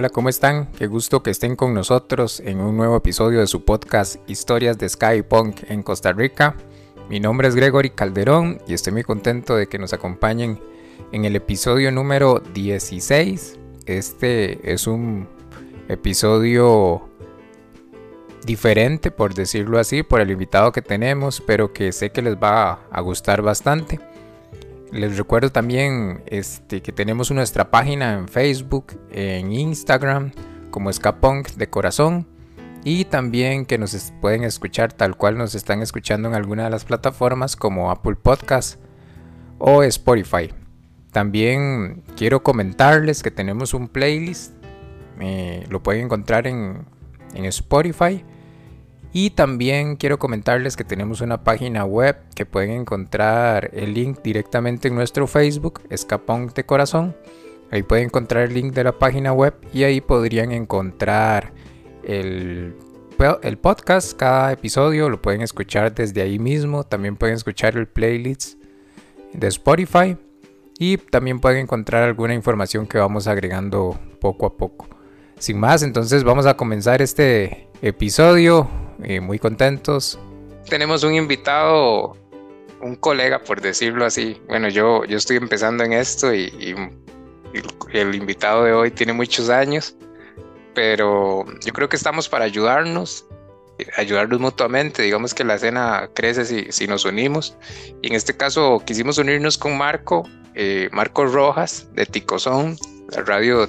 Hola, ¿cómo están? Qué gusto que estén con nosotros en un nuevo episodio de su podcast Historias de Sky Punk en Costa Rica. Mi nombre es Gregory Calderón y estoy muy contento de que nos acompañen en el episodio número 16. Este es un episodio diferente, por decirlo así, por el invitado que tenemos, pero que sé que les va a gustar bastante. Les recuerdo también este, que tenemos nuestra página en Facebook, en Instagram, como Escapunk de Corazón. Y también que nos pueden escuchar tal cual nos están escuchando en alguna de las plataformas como Apple Podcast o Spotify. También quiero comentarles que tenemos un playlist. Eh, lo pueden encontrar en, en Spotify y también quiero comentarles que tenemos una página web que pueden encontrar el link directamente en nuestro Facebook, Escapón de Corazón. Ahí pueden encontrar el link de la página web y ahí podrían encontrar el, el podcast, cada episodio lo pueden escuchar desde ahí mismo. También pueden escuchar el playlist de Spotify y también pueden encontrar alguna información que vamos agregando poco a poco. Sin más, entonces vamos a comenzar este episodio eh, muy contentos. Tenemos un invitado, un colega por decirlo así. Bueno, yo, yo estoy empezando en esto y, el invitado de hoy tiene muchos años, pero yo creo que estamos para ayudarnos, ayudarnos mutuamente. Digamos que la escena crece si, si nos unimos. Y en este caso quisimos unirnos con Marco, eh, Marco Rojas de Ticozón, la radio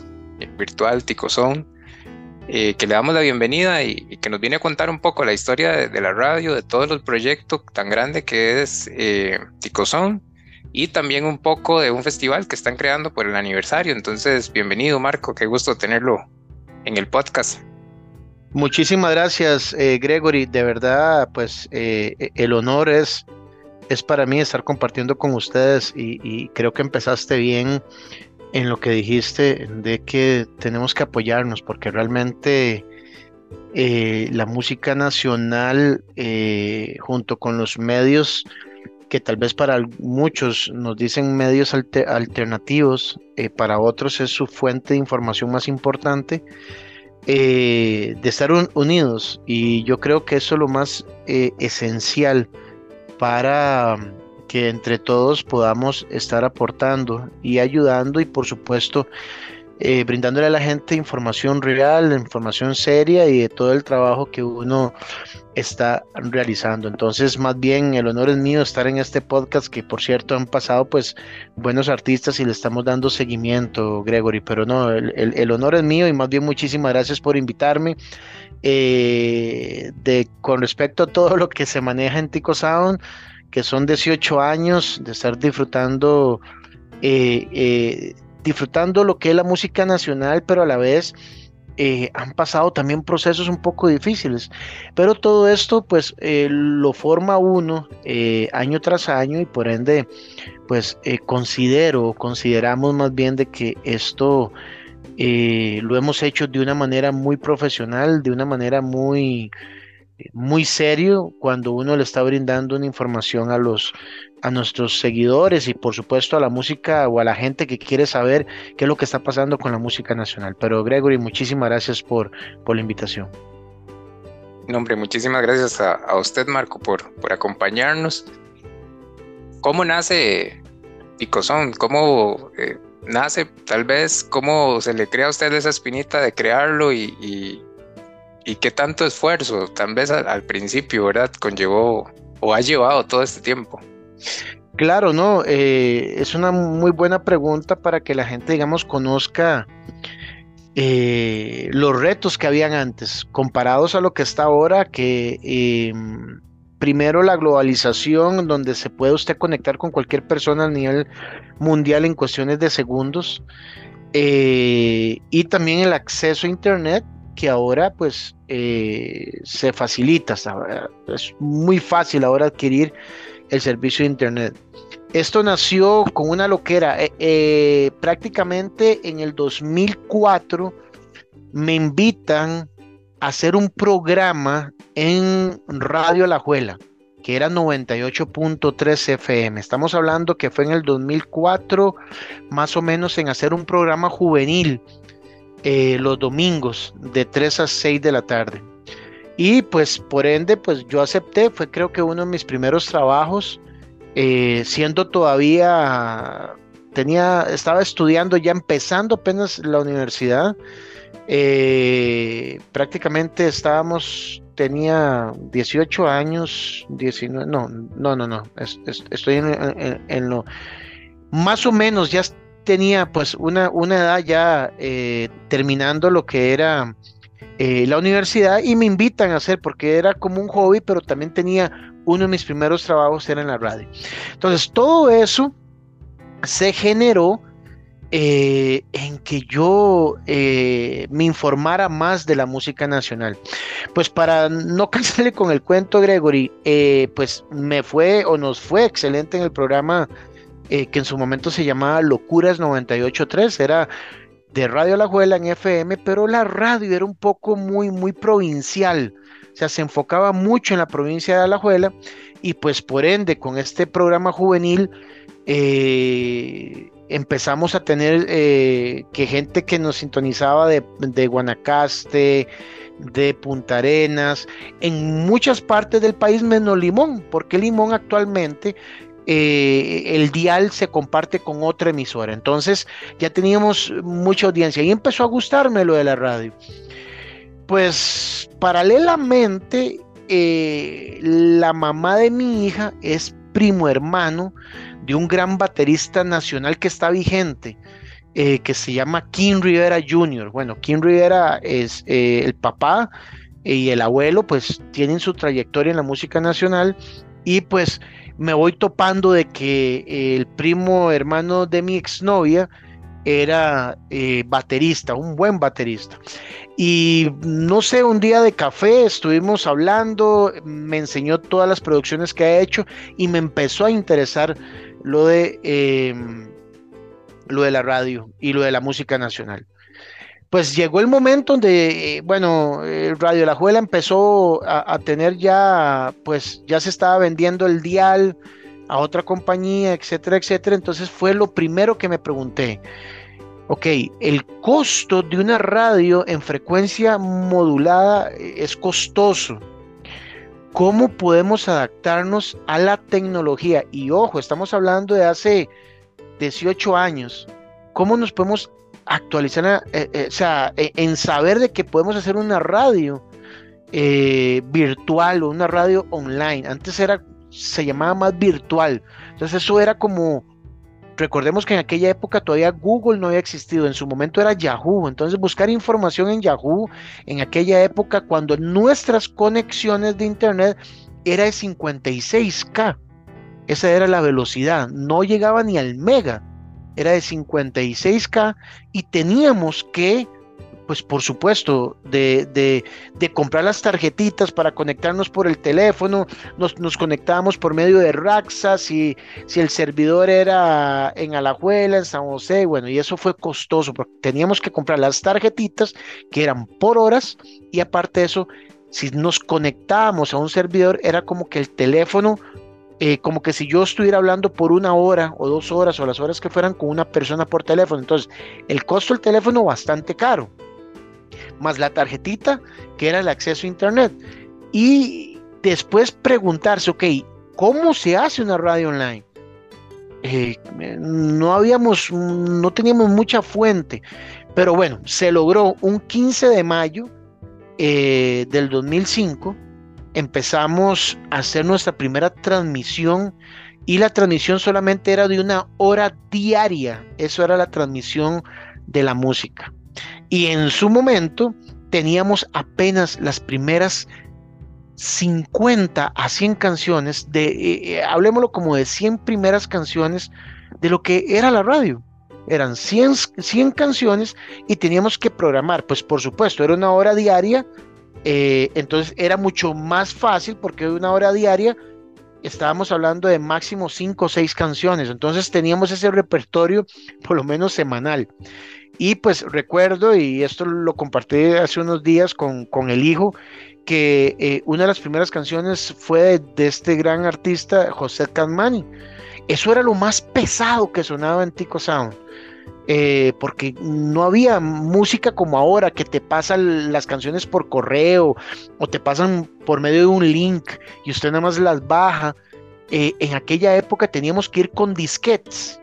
virtual Ticozón. Eh, que le damos la bienvenida y, que nos viene a contar un poco la historia de, la radio, de todos los proyectos tan grande que es eh, Ticozón y también un poco de un festival que están creando por el aniversario. Entonces, bienvenido Marco, qué gusto tenerlo en el podcast. Muchísimas gracias, eh, Gregory. De verdad, pues eh, el honor es, es para mí estar compartiendo con ustedes y creo que empezaste bien en lo que dijiste de que tenemos que apoyarnos porque realmente eh, la música nacional eh, junto con los medios que tal vez para muchos nos dicen medios alternativos, eh, para otros es su fuente de información más importante, de estar unidos. Y yo creo que eso es lo más esencial para que entre todos podamos estar aportando y ayudando y por supuesto eh, brindándole a la gente información real, información seria y de todo el trabajo que uno está realizando. Entonces, más bien el honor es mío estar en este podcast que por cierto han pasado pues buenos artistas y le estamos dando seguimiento, Gregory, pero no, el, honor es mío y más bien muchísimas gracias por invitarme. Eh, de, con respecto a todo lo que se maneja en Tico Sound, que son 18 años de estar disfrutando, eh, eh, disfrutando lo que es la música nacional, pero a la vez eh, han pasado también procesos un poco difíciles. Pero todo esto pues lo forma uno año tras año y por ende pues considero, consideramos más bien de que esto... lo hemos hecho de una manera muy profesional, de una manera muy, muy serio cuando uno le está brindando una información a los a nuestros seguidores y por supuesto a la música o a la gente que quiere saber qué es lo que está pasando con la música nacional. Pero Gregory, muchísimas gracias por, por la invitación. No, hombre, muchísimas gracias a, usted, Marco, por, por acompañarnos. ¿Cómo nace Picozón? ¿Cómo eh, nace, tal vez, cómo se le crea a usted esa espinita de crearlo y y qué tanto esfuerzo, tal vez al, principio, ¿verdad? Conllevó o ha llevado todo este tiempo. Claro, no, eh, es una muy buena pregunta para que la gente, digamos, conozca eh, los retos que habían antes, comparados a lo que está ahora, que em, primero la globalización, donde se puede usted conectar con cualquier persona a nivel mundial en cuestiones de segundos, eh, y también el acceso a Internet, que ahora pues eh, se facilita, es muy fácil ahora adquirir el servicio de internet. Esto nació con una loquera. Eh, eh, prácticamente en el 2004 me invitan a hacer un programa en Radio La Juela, que era 98.3 FM. Estamos hablando que fue en el 2004, más o menos en hacer un programa juvenil eh, los domingos de 3 a 6 de la tarde. Y pues por ende, pues yo acepté, fue creo que uno de mis primeros trabajos, eh, siendo todavía, tenía, estaba estudiando, ya empezando apenas la universidad. Eh, prácticamente estábamos, tenía 18 años, 19, no, no, no, no, estoy en, lo, más o menos ya tenía pues una, una edad ya eh, terminando lo que era eh, la universidad y me invitan a hacer porque era como un hobby, pero también tenía uno de mis primeros trabajos era en la radio. Entonces todo eso se generó eh, en que yo me informara más de la música nacional. Pues para no cansarle con el cuento, Gregory, pues me fue o nos fue excelente en el programa eh, que en su momento se llamaba Locuras 98.3, era de Radio La Juela en FM, pero la radio era un poco muy, muy provincial, o sea, se enfocaba mucho en la provincia de Alajuela y pues por ende con este programa juvenil eh, empezamos a tener eh, que gente que nos sintonizaba de, de Guanacaste, de Punta Arenas, en muchas partes del país menos Limón, porque Limón actualmente eh, el dial se comparte con otra emisora. Entonces ya teníamos mucha audiencia y empezó a gustarme lo de la radio. Pues paralelamente, eh, la mamá de mi hija es primo hermano de un gran baterista nacional que está vigente, eh, que se llama King Rivera Jr. Bueno, King Rivera es el papá y el abuelo, pues tienen su trayectoria en la música nacional y pues me voy topando de que el primo hermano de mi exnovia era eh, baterista, un buen baterista. Y no sé, un día de café estuvimos hablando, me enseñó todas las producciones que ha hecho y me empezó a interesar lo de, em, lo de la radio y lo de la música nacional pues llegó el momento donde, eh, bueno, Radio La Juela empezó a, tener ya, pues ya se estaba vendiendo el dial a otra compañía, etcétera, etcétera. Entonces fue lo primero que me pregunté. Ok, el costo de una radio en frecuencia modulada eh, es costoso. ¿Cómo podemos adaptarnos a la tecnología? Y ojo, estamos hablando de hace 18 años. ¿Cómo nos podemos actualizar, eh, eh, o sea, eh, en saber de que podemos hacer una radio virtual o una radio online. Antes era, se llamaba más virtual. Entonces eso era como, recordemos que en aquella época todavía Google no había existido, en su momento era Yahoo. Entonces buscar información en Yahoo en aquella época cuando nuestras conexiones de Internet era de 56K. Esa era la velocidad, no llegaba ni al mega era de 56K y teníamos que, pues por supuesto, de, comprar las tarjetitas para conectarnos por el teléfono, nos, nos conectábamos por medio de Raxa, si, si el servidor era en Alajuela, en San José, bueno, y eso fue costoso, porque teníamos que comprar las tarjetitas que eran por horas y aparte de eso, si nos conectábamos a un servidor, era como que el teléfono eh, como que si yo estuviera hablando por una hora o dos horas o las horas que fueran con una persona por teléfono. Entonces, el costo del teléfono bastante caro, más la tarjetita que era el acceso a Internet. Y después preguntarse, ok, ¿cómo se hace una radio online? Eh, no habíamos, no teníamos mucha fuente, pero bueno, se logró un 15 de mayo eh, del 2005 empezamos a hacer nuestra primera transmisión y la transmisión solamente era de una hora diaria. Eso era la transmisión de la música. Y en su momento teníamos apenas las primeras 50 a 100 canciones, de, eh, eh, hablemoslo como de 100 primeras canciones de lo que era la radio. Eran 100, 100 canciones y teníamos que programar, pues por supuesto, era una hora diaria eh, entonces era mucho más fácil porque de una hora diaria estábamos hablando de máximo cinco o seis canciones. Entonces teníamos ese repertorio por lo menos semanal. Y pues recuerdo, y esto lo compartí hace unos días con, el hijo, que eh, una de las primeras canciones fue de, este gran artista, José Canmani. Eso era lo más pesado que sonaba en Tico Sound. Eh, porque no había música como ahora, que te pasan las canciones por correo o te pasan por medio de un link y usted nada más las baja. Eh, en aquella época teníamos que ir con disquetes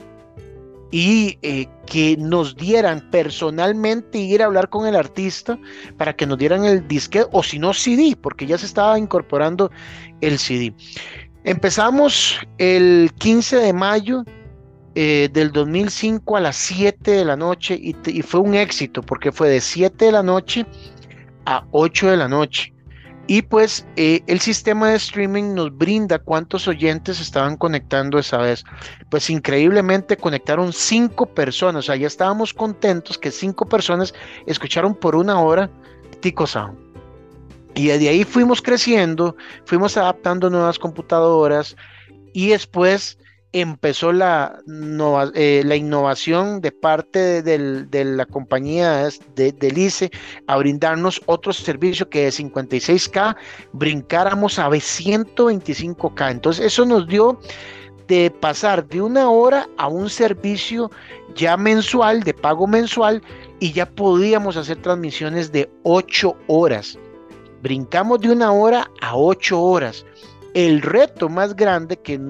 y eh, que nos dieran personalmente ir a hablar con el artista para que nos dieran el disquete o si no CD, porque ya se estaba incorporando el CD. Empezamos el 15 de mayo eh, del 2005 a las 7 de la noche y, fue un éxito porque fue de 7 de la noche a 8 de la noche. Y pues eh, el sistema de streaming nos brinda cuántos oyentes estaban conectando esa vez. Pues increíblemente conectaron cinco personas. O sea, ya estábamos contentos que cinco personas escucharon por una hora Tico Sound. Y de ahí fuimos creciendo, fuimos adaptando nuevas computadoras y después empezó la, eh, la innovación de parte de, la compañía de, del ICE a brindarnos otro servicio que de 56K brincáramos a 125K. Entonces eso nos dio de pasar de una hora a un servicio ya mensual, de pago mensual, y ya podíamos hacer transmisiones de 8 horas. Brincamos de una hora a 8 horas el reto más grande, que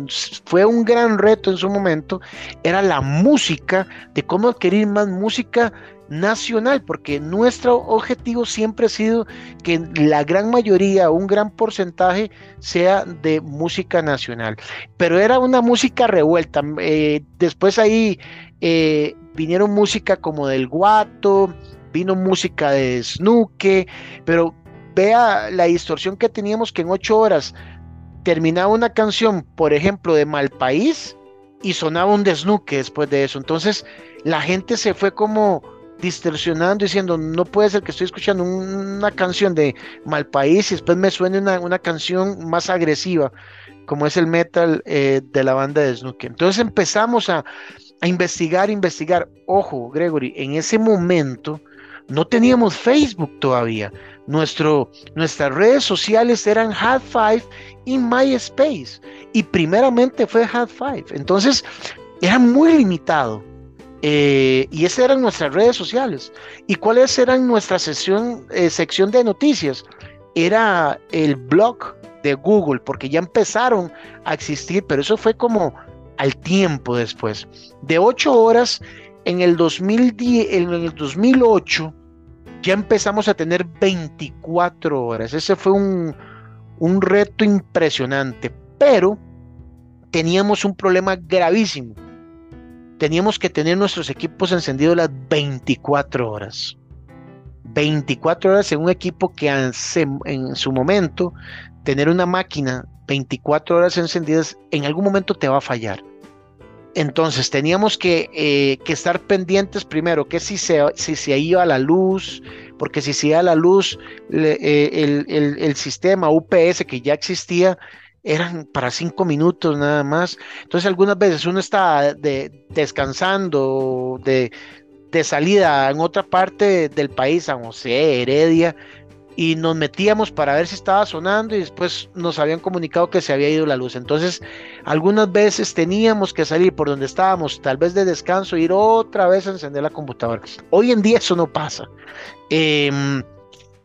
fue un gran reto en su momento, era la música, de cómo adquirir más música nacional, porque nuestro objetivo siempre ha sido que la gran mayoría, un gran porcentaje, sea de música nacional. Pero era una música revuelta. Eh, después ahí eh, vinieron música como del Guato, vino música de Snuke, pero vea la distorsión que teníamos que en ocho horas terminaba una canción, por ejemplo, de Malpaís y sonaba un desnuque después de eso. Entonces la gente se fue como distorsionando, diciendo, no puede ser que estoy escuchando una canción de Malpaís y después me suene una, canción más agresiva, como es el metal eh, de la banda de Snooker. Entonces empezamos a, a investigar, investigar. Ojo, Gregory, en ese momento no teníamos Facebook todavía. Nuestro, nuestras redes sociales eran Hot Five y MySpace. Y primeramente fue Hot Five. Entonces era muy limitado. Eh, y esas eran nuestras redes sociales. ¿Y cuáles eran nuestra sección, eh, sección de noticias? Era el blog de Google, porque ya empezaron a existir, pero eso fue como al tiempo después. De ocho horas en el, 2010, en el 2008 ya empezamos a tener 24 horas. Ese fue un reto impresionante, pero teníamos un problema gravísimo. Teníamos que tener nuestros equipos encendidos las 24 horas. 24 horas en un equipo que en su momento, tener una máquina 24 horas encendidas, en algún momento te va a fallar. Entonces teníamos que, eh, que, estar pendientes primero que si se, si se iba la luz, porque si se iba la luz, eh, el, el, sistema UPS que ya existía eran para cinco minutos nada más. Entonces algunas veces uno está de, descansando de, de salida en otra parte del país, San José, Heredia, y nos metíamos para ver si estaba sonando y después nos habían comunicado que se había ido la luz. Entonces, algunas veces teníamos que salir por donde estábamos, tal vez de descanso, ir otra vez a encender la computadora. Hoy en día eso no pasa. Em,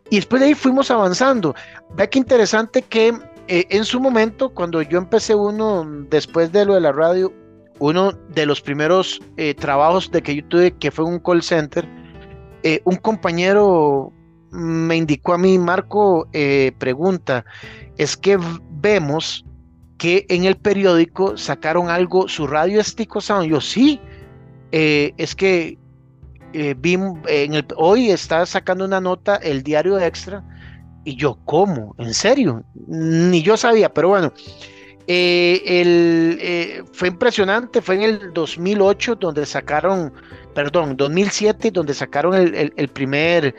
y después de ahí fuimos avanzando. Ve que interesante que eh, en su momento, cuando yo empecé uno, después de lo de la radio, uno de los primeros eh, trabajos de que yo tuve, que fue un call center, eh, un compañero me indicó a mí, Marco, pregunta, es que vemos que en el periódico sacaron algo, su radio es Tico Sound. Yo sí, eh, es que eh, vi, en el, hoy está sacando una nota el diario extra y yo, ¿cómo? ¿En serio? Ni yo sabía, pero bueno. el, fue impresionante, fue en el 2008 donde sacaron, perdón, 2007 donde sacaron el primer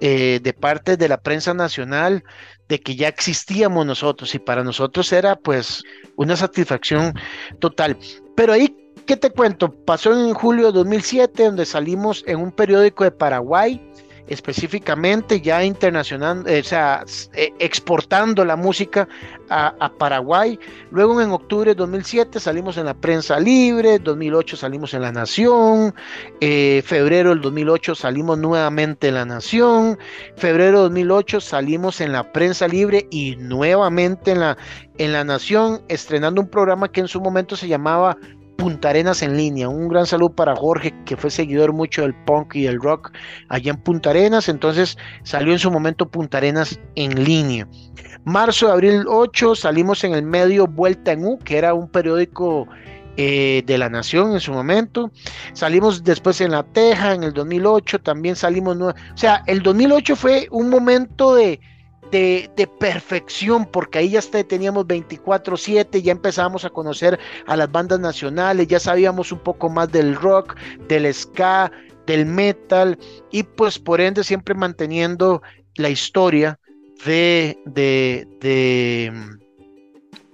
eh, de parte de la prensa nacional de que ya existíamos nosotros y para nosotros era pues una satisfacción total. Pero ahí, ¿qué te cuento? Pasó en julio de 2007 donde salimos en un periódico de Paraguay específicamente ya internacional, eh, o sea, eh, exportando la música a, Paraguay. Luego en octubre de 2007 salimos en la prensa libre, 2008 salimos en La Nación, eh, febrero del 2008 salimos nuevamente en La Nación, febrero de 2008 salimos en la prensa libre y nuevamente en la, en la Nación, estrenando un programa que en su momento se llamaba Punta Arenas en línea. Un gran saludo para Jorge, que fue seguidor mucho del punk y del rock allá en Punta Arenas. Entonces salió en su momento Punta Arenas en línea. Marzo de abril 8 salimos en el medio Vuelta en U, que era un periódico eh, de la Nación en su momento. Salimos después en La Teja en el 2008, también salimos. O sea, el 2008 fue un momento de de, perfección, porque ahí ya teníamos 24/7, ya empezábamos a conocer a las bandas nacionales, ya sabíamos un poco más del rock, del ska, del metal, y pues por ende siempre manteniendo la historia de, de,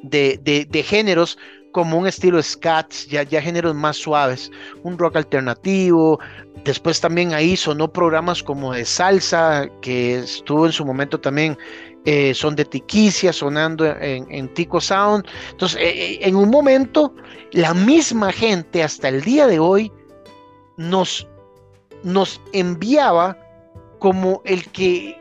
de, de géneros como un estilo scats, ya, ya géneros más suaves, un rock alternativo. Después también ahí sonó programas como de salsa, que estuvo en su momento también, eh, son de Tiquicia, sonando en, Tico Sound. Entonces, eh, eh, en un momento, la misma gente hasta el día de hoy nos, nos enviaba como el que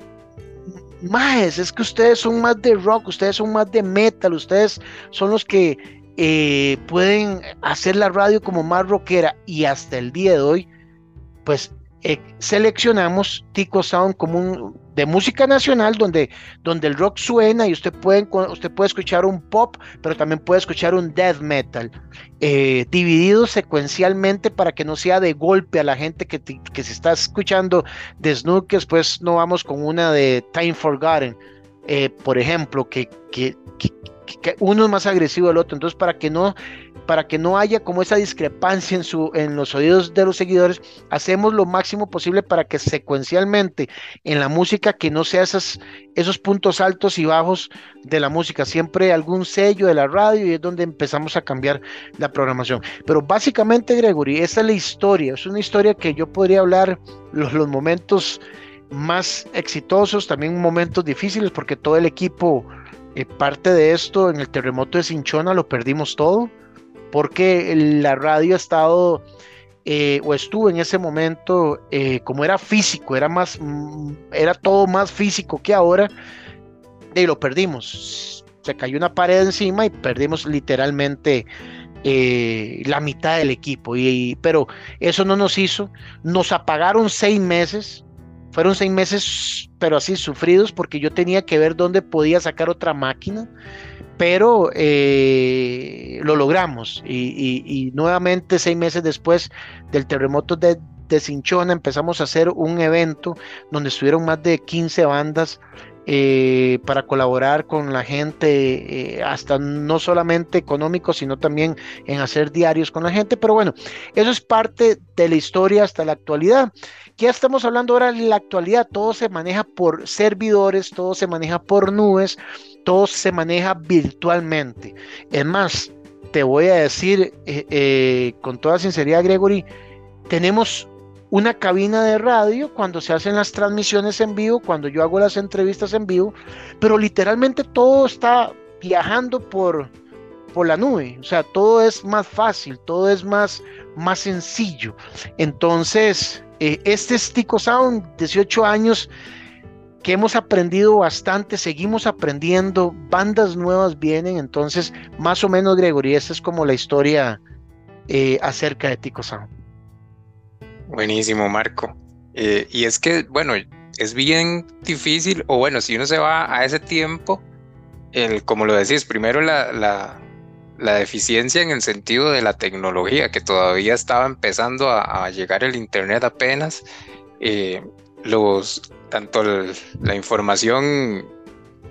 más es que ustedes son más de rock, ustedes son más de metal, ustedes son los que eh, pueden hacer la radio como más rockera y hasta el día de hoy, pues eh, seleccionamos Tico Sound como un de música nacional donde, donde el rock suena y usted puede, usted puede escuchar un pop, pero también puede escuchar un death metal, eh, dividido secuencialmente para que no sea de golpe a la gente que, que se está escuchando de Snook, después no vamos con una de Time Forgotten, por ejemplo, que, que, que uno es más agresivo del otro. Entonces, para que no, para que no haya como esa discrepancia en, su, en los oídos de los seguidores, hacemos lo máximo posible para que secuencialmente en la música, que no sea esas, esos puntos altos y bajos de la música, siempre algún sello de la radio y es donde empezamos a cambiar la programación. Pero básicamente, Gregory, esta es la historia, es una historia que yo podría hablar los, los momentos más exitosos, también momentos difíciles, porque todo el equipo eh, parte de esto, en el terremoto de Cinchona lo perdimos todo, porque la radio ha estado eh, o estuvo en ese momento, eh, como era físico, era más, mm, era todo más físico que ahora, y lo perdimos. Se cayó una pared encima y perdimos literalmente la mitad del equipo. y, pero eso no nos hizo. Nos apagaron seis meses fueron seis meses, pero así sufridos, porque yo tenía que ver dónde podía sacar otra máquina, pero eh, lo logramos. Y, nuevamente, seis meses después del terremoto de, de Cinchona, empezamos a hacer un evento donde estuvieron más de 15 bandas eh, para colaborar con la gente, eh, hasta no solamente económico, sino también en hacer diarios con la gente. Pero bueno, eso es parte de la historia hasta la actualidad. Ya estamos hablando ahora en la actualidad, todo se maneja por servidores, todo se maneja por nubes, todo se maneja virtualmente. Es más, te voy a decir eh, con toda sinceridad, Gregory, tenemos una cabina de radio cuando se hacen las transmisiones en vivo, cuando yo hago las entrevistas en vivo, pero literalmente todo está viajando por, por la nube, o sea, todo es más fácil, todo es más, más sencillo. Entonces, eh, este es Tico Sound, 18 años que hemos aprendido bastante, seguimos aprendiendo, bandas nuevas vienen, entonces, más o menos, Gregory, esta es como la historia eh, acerca de Tico Sound. Buenísimo, Marco. Eh, y es que, bueno, es bien difícil, o bueno, si uno se va a ese tiempo, el, como lo decís, primero la, la, deficiencia en el sentido de la tecnología, que todavía estaba empezando a, llegar el Internet apenas, eh, los, tanto la información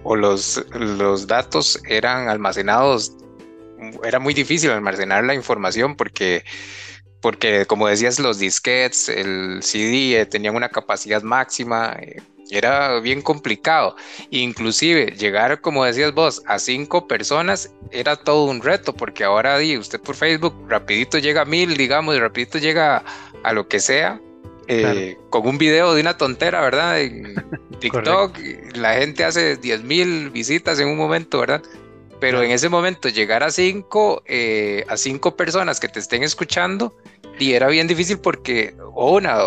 o los, los datos eran almacenados, era muy difícil almacenar la información porque porque como decías, los disquets, el CD eh, tenían una capacidad máxima, eh, era bien complicado. Inclusive llegar, como decías vos, a cinco personas era todo un reto, porque ahora di, usted por Facebook rapidito llega a mil, digamos, y rapidito llega a lo que sea. eh, con un video de una tontera, ¿verdad? En TikTok, la gente hace 10 mil visitas en un momento, ¿verdad? Pero en ese momento llegar a cinco, eh, a cinco personas que te estén escuchando, y era bien difícil porque, o una,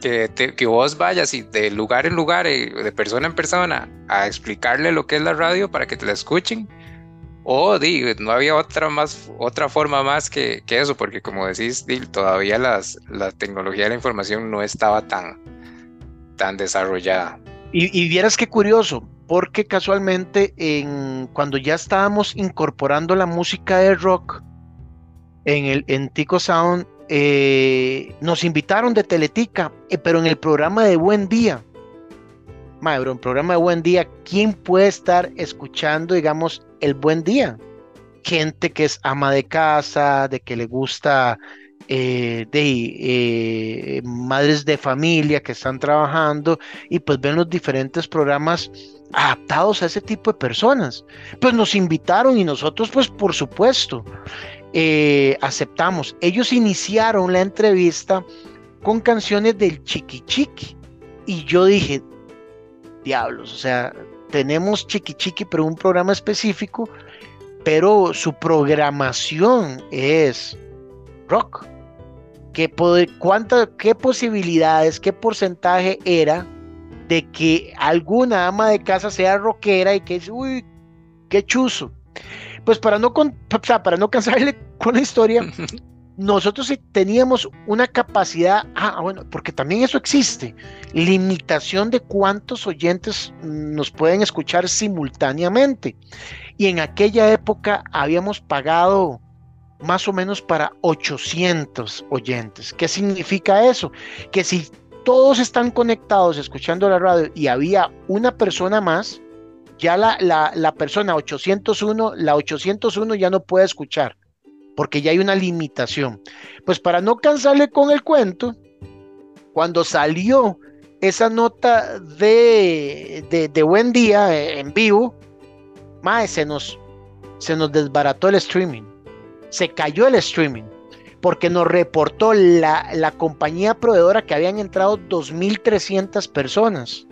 que, que, vos vayas y de lugar en lugar, eh, de persona en persona, a explicarle lo que es la radio para que te la escuchen, o no había otra más otra forma más que, que eso, porque como decís, todavía las, la tecnología de la información no estaba tan, tan desarrollada. Y, y vieras qué curioso, porque casualmente en, cuando ya estábamos incorporando la música de rock en el en Tico Sound, eh, nos invitaron de Teletica, eh, pero en el programa de Buen Día. Madre, un programa de Buen Día, ¿quién puede estar escuchando, digamos, el Buen Día? Gente que es ama de casa, de que le gusta eh, de madres de familia que están trabajando y pues ven los diferentes programas adaptados a ese tipo de personas. Pues nos invitaron y nosotros pues por supuesto eh, aceptamos. Ellos iniciaron la entrevista con canciones del Chiqui Chiqui y yo dije, diablos, o sea, tenemos Chiqui Chiqui pero un programa específico, pero su programación es rock. ¿Qué, ¿Qué posibilidades, qué porcentaje era de que alguna ama de casa sea rockera y que es, uy, qué chuzo. Pues para no, para no cansarle con la historia, nosotros teníamos una capacidad, ah, bueno, porque también eso existe, limitación de cuántos oyentes nos pueden escuchar simultáneamente. Y en aquella época habíamos pagado más o menos para 800 oyentes. ¿Qué significa eso? Que si todos están conectados escuchando la radio y había una persona más, ya la, la, persona 801, la 801 ya no puede escuchar, porque ya hay una limitación. Pues para no cansarle con el cuento, cuando salió esa nota de, de, buen día eh, en vivo, se nos, se nos desbarató el streaming, se cayó el streaming porque nos reportó la, compañía proveedora que habían entrado 2.300 personas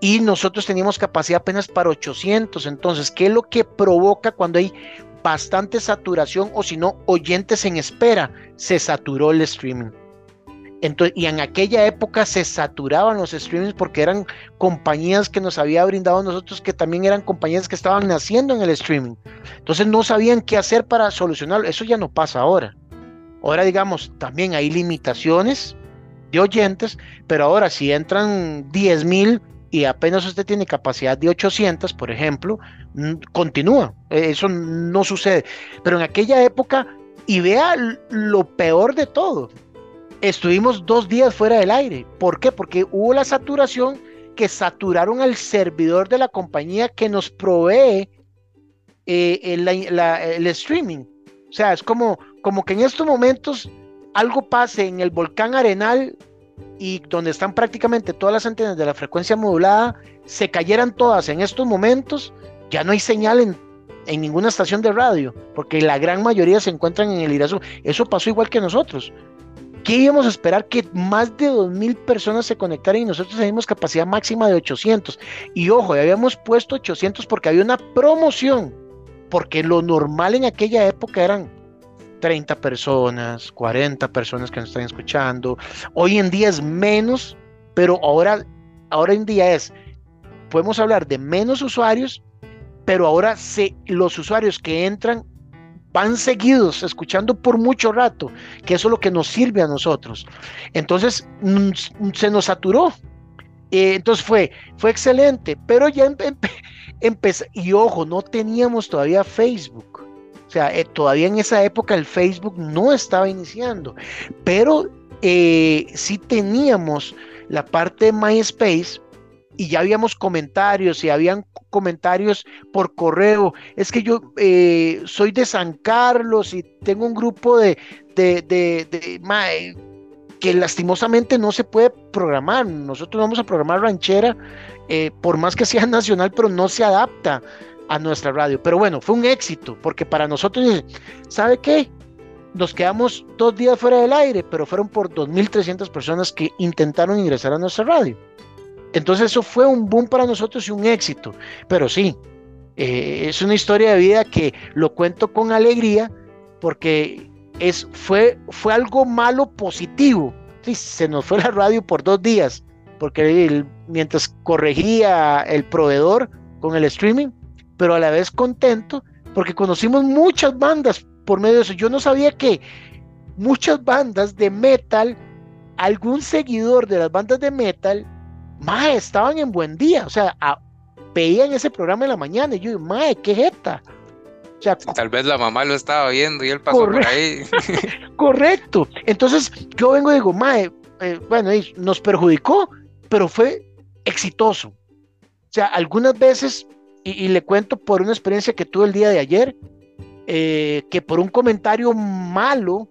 y nosotros teníamos capacidad apenas para 800. Entonces, ¿qué es lo que provoca cuando hay bastante saturación o si no, oyentes en espera? Se saturó el streaming. Entonces, y en aquella época se saturaban los streamings porque eran compañías que nos había brindado nosotros que también eran compañías que estaban naciendo en el streaming. Entonces no sabían qué hacer para solucionarlo. Eso ya no pasa ahora. Ahora digamos, también hay limitaciones de oyentes, pero ahora si entran 10 mil y apenas usted tiene capacidad de 800, por ejemplo, continúa. E, eso no sucede. Pero en aquella época, y vea lo peor de todo, estuvimos dos días fuera del aire. ¿Por qué? Porque hubo la saturación que saturaron al servidor de la compañía que nos provee eh, el, streaming. O sea, es como, como que en estos momentos algo pase en el volcán Arenal y donde están prácticamente todas las antenas de la frecuencia modulada, se cayeran todas en estos momentos, ya no hay señal en, en ninguna estación de radio, porque la gran mayoría se encuentran en el Irazú. Eso pasó igual que nosotros. ¿Qué íbamos a esperar que más de 2.000 personas se conectaran y nosotros teníamos capacidad máxima de 800? Y ojo, habíamos puesto 800 porque había una promoción, porque lo normal en aquella época eran 30 personas, 40 personas que nos están escuchando. Hoy en día es menos, pero ahora, ahora en día es, podemos hablar de menos usuarios, pero ahora se, los usuarios que entran van seguidos, escuchando por mucho rato, que eso es lo que nos sirve a nosotros. Entonces, mm, se nos saturó. Eh, entonces fue, fue excelente, pero ya empecé, y ojo, no teníamos todavía Facebook. O sea, eh, todavía en esa época el Facebook no estaba iniciando, pero eh, sí teníamos la parte de MySpace y ya habíamos comentarios y habían comentarios por correo. Es que yo eh, soy de San Carlos y tengo un grupo de, de, de, que lastimosamente no se puede programar. Nosotros vamos a programar ranchera, eh, por más que sea nacional, pero no se adapta a nuestra radio. Pero bueno, fue un éxito, porque para nosotros, ¿sabe qué? nos quedamos dos días fuera del aire, pero fueron por 2.300 personas que intentaron ingresar a nuestra radio. Entonces eso fue un boom para nosotros y un éxito. Pero sí, eh, es una historia de vida que lo cuento con alegría porque es, fue, fue algo malo positivo. Sí, se nos fue la radio por dos días, porque mientras corregía el proveedor con el streaming, pero a la vez contento porque conocimos muchas bandas por medio de eso. Yo no sabía que muchas bandas de metal, algún seguidor de las bandas de metal, más estaban en buen día, o sea, veían ese programa en la mañana y yo, mae, qué jeta. Tal vez la mamá lo estaba viendo y él pasó por ahí. correcto. Entonces yo vengo y digo, mae, eh, bueno, nos perjudicó, pero fue exitoso. O sea, algunas veces, y, le cuento por una experiencia que tuve el día de ayer, eh, que por un comentario malo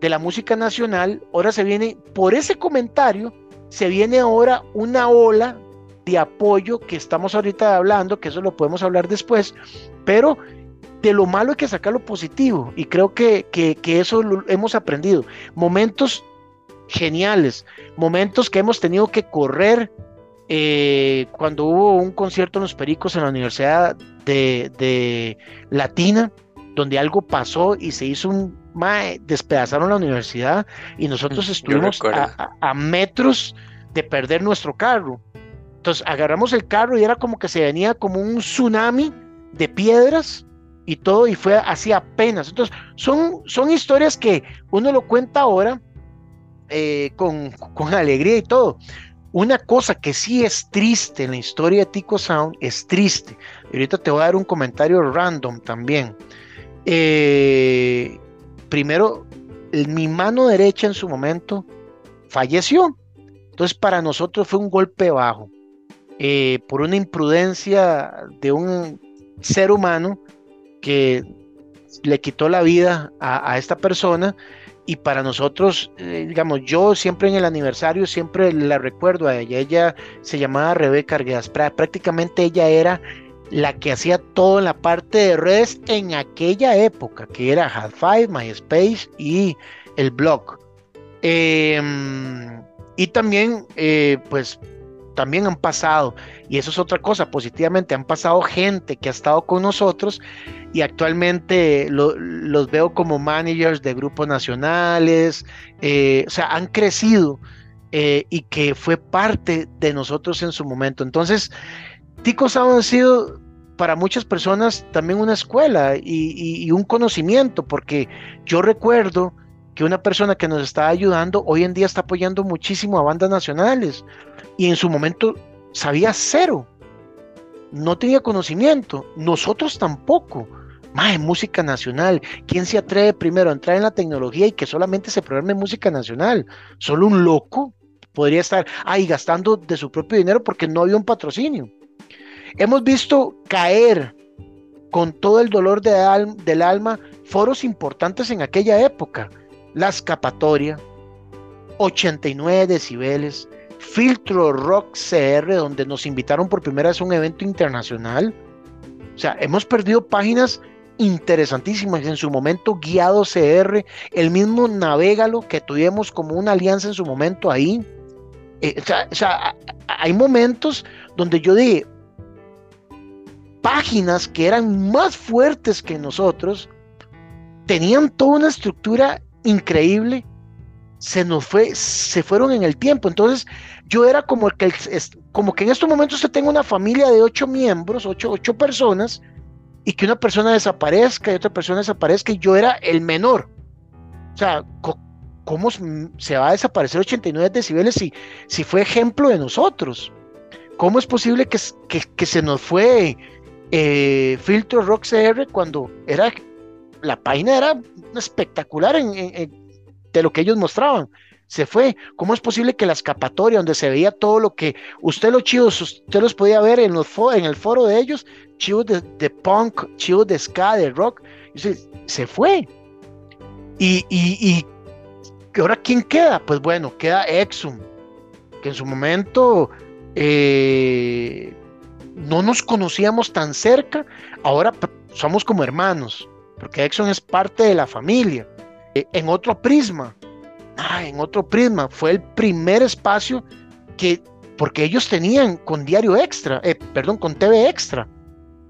de la música nacional, ahora se viene, por ese comentario, se viene ahora una ola de apoyo que estamos ahorita hablando, que eso lo podemos hablar después, pero de lo malo hay que sacar lo positivo y creo que, eso lo hemos aprendido. Momentos geniales, momentos que hemos tenido que correr eh, cuando hubo un concierto en Los Pericos en la Universidad de, Latina, donde algo pasó y se hizo un... despedazaron la universidad y nosotros estuvimos a, metros de perder nuestro carro. Entonces agarramos el carro y era como que se venía como un tsunami de piedras y todo, y fue así apenas. Entonces, son, son historias que uno lo cuenta ahora eh, con, con, alegría y todo. Una cosa que sí es triste en la historia de Tico Sound, es triste. Y ahorita te voy a dar un comentario random también. Eh, primero, mi mano derecha en su momento falleció. Entonces, para nosotros fue un golpe bajo. Eh, por una imprudencia de un ser humano que le quitó la vida a, esta persona y para nosotros, eh, digamos, yo siempre en el aniversario, siempre la recuerdo a ella, ella se llamaba Rebeca Arguedas, prácticamente ella era la que hacía todo en la parte de redes en aquella época, que era Hot Five, MySpace y el blog. Em, y también, eh, pues, también han pasado, y eso es otra cosa, positivamente han pasado gente que ha estado con nosotros y actualmente los veo como managers de grupos nacionales, eh, o sea, han crecido eh, y que fue parte de nosotros en su momento. Entonces, Ticos han sido para muchas personas también una escuela y, un conocimiento, porque yo recuerdo que una persona que nos está ayudando hoy en día está apoyando muchísimo a bandas nacionales y en su momento sabía cero, no tenía conocimiento, nosotros tampoco. Más música nacional. ¿Quién se atreve primero a entrar en la tecnología y que solamente se programe música nacional? Solo un loco podría estar ahí gastando de su propio dinero porque no había un patrocinio. Hemos visto caer con todo el dolor del alma foros importantes en aquella época. La escapatoria, 89 decibeles, Filtro Rock CR, donde nos invitaron por primera vez a un evento internacional. O sea, hemos perdido páginas interesantísimas en su momento, Guiado CR, el mismo Navégalo que tuvimos como una alianza en su momento ahí. Eh, o, sea, hay momentos donde yo dije, páginas que eran más fuertes que nosotros, tenían toda una estructura increíble, se nos fue, se fueron en el tiempo. Entonces, yo era como que, como que en estos momentos usted tenga una familia de ocho miembros, ocho, ocho personas, y que una persona desaparezca y otra persona desaparezca y yo era el menor. O sea, ¿cómo se va a desaparecer 89 decibeles si, si fue ejemplo de nosotros? ¿Cómo es posible que, se nos fue eh, Filtro Rock CR cuando era la página era espectacular de lo que ellos mostraban? se fue. ¿Cómo es posible que la escapatoria, donde se veía todo lo que usted los chivos, usted los podía ver en, los en el foro de ellos, chivos de, punk, chivos de ska, de rock, se, fue. Y, y, ahora quién queda? Pues bueno, queda Exum, que en su momento eh, no nos conocíamos tan cerca, ahora somos como hermanos, porque Exum es parte de la familia. en otro prisma. Ah, en otro prisma. Fue el primer espacio que, porque ellos tenían con diario extra, eh, perdón, con TV extra.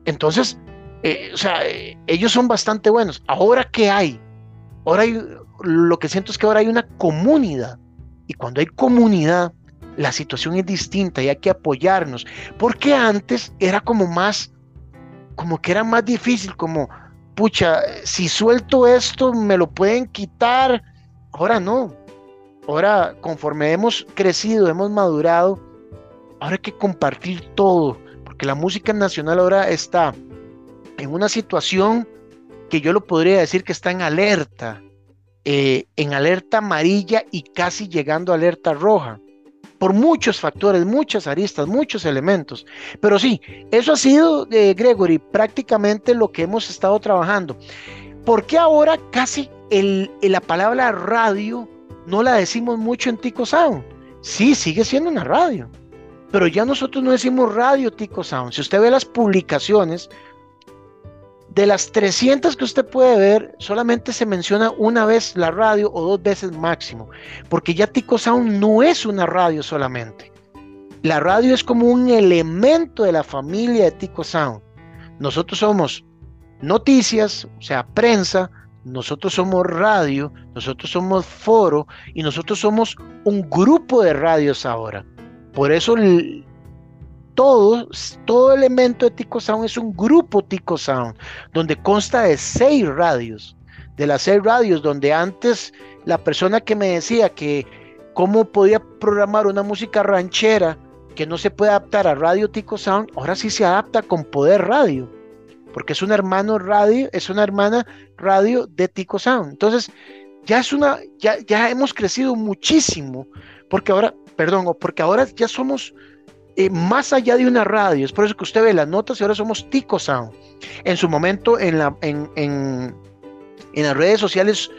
Entonces, eh, o sea, ellos son bastante buenos. Ahora, ¿qué hay? Ahora lo que siento es que ahora hay una comunidad. Y cuando hay comunidad, la situación es distinta y hay que apoyarnos. Porque antes era como más, como que era más difícil, como, pucha, si suelto esto, me lo pueden quitar. Ahora no. Ahora, conforme hemos crecido, hemos madurado, ahora hay que compartir todo, porque la música nacional ahora está en una situación que yo lo podría decir que está en alerta, eh, en alerta amarilla y casi llegando a alerta roja, por muchos factores, muchas aristas, muchos elementos. Pero sí, eso ha sido, eh, Gregory, prácticamente lo que hemos estado trabajando. ¿Por qué ahora casi el, la palabra radio no la decimos mucho en Tico Sound? Sí, sigue siendo una radio. Pero ya nosotros no decimos radio Tico Sound. Si usted ve las publicaciones, de las 300 que usted puede ver, solamente se menciona una vez la radio o dos veces máximo, porque ya Tico Sound no es una radio solamente. La radio es como un elemento de la familia de Tico Sound. Nosotros somos noticias, o sea, prensa, nosotros somos radio, nosotros somos foro y nosotros somos un grupo de radios ahora. Por eso todo, elemento de Tico Sound es un grupo Tico Sound, donde consta de seis radios. De las seis radios, donde antes la persona que me decía que cómo podía programar una música ranchera que no se puede adaptar a Radio Tico Sound, ahora sí se adapta con Poder Radio, porque es un hermano radio, es una hermana radio de Tico Sound. Entonces, ya es una, ya, ya hemos crecido muchísimo, porque ahora, perdón, porque ahora ya somos eh, más allá de una radio. Es por eso que usted ve las notas y ahora somos Tico Sound. En su momento, en, la, en, en, las redes sociales,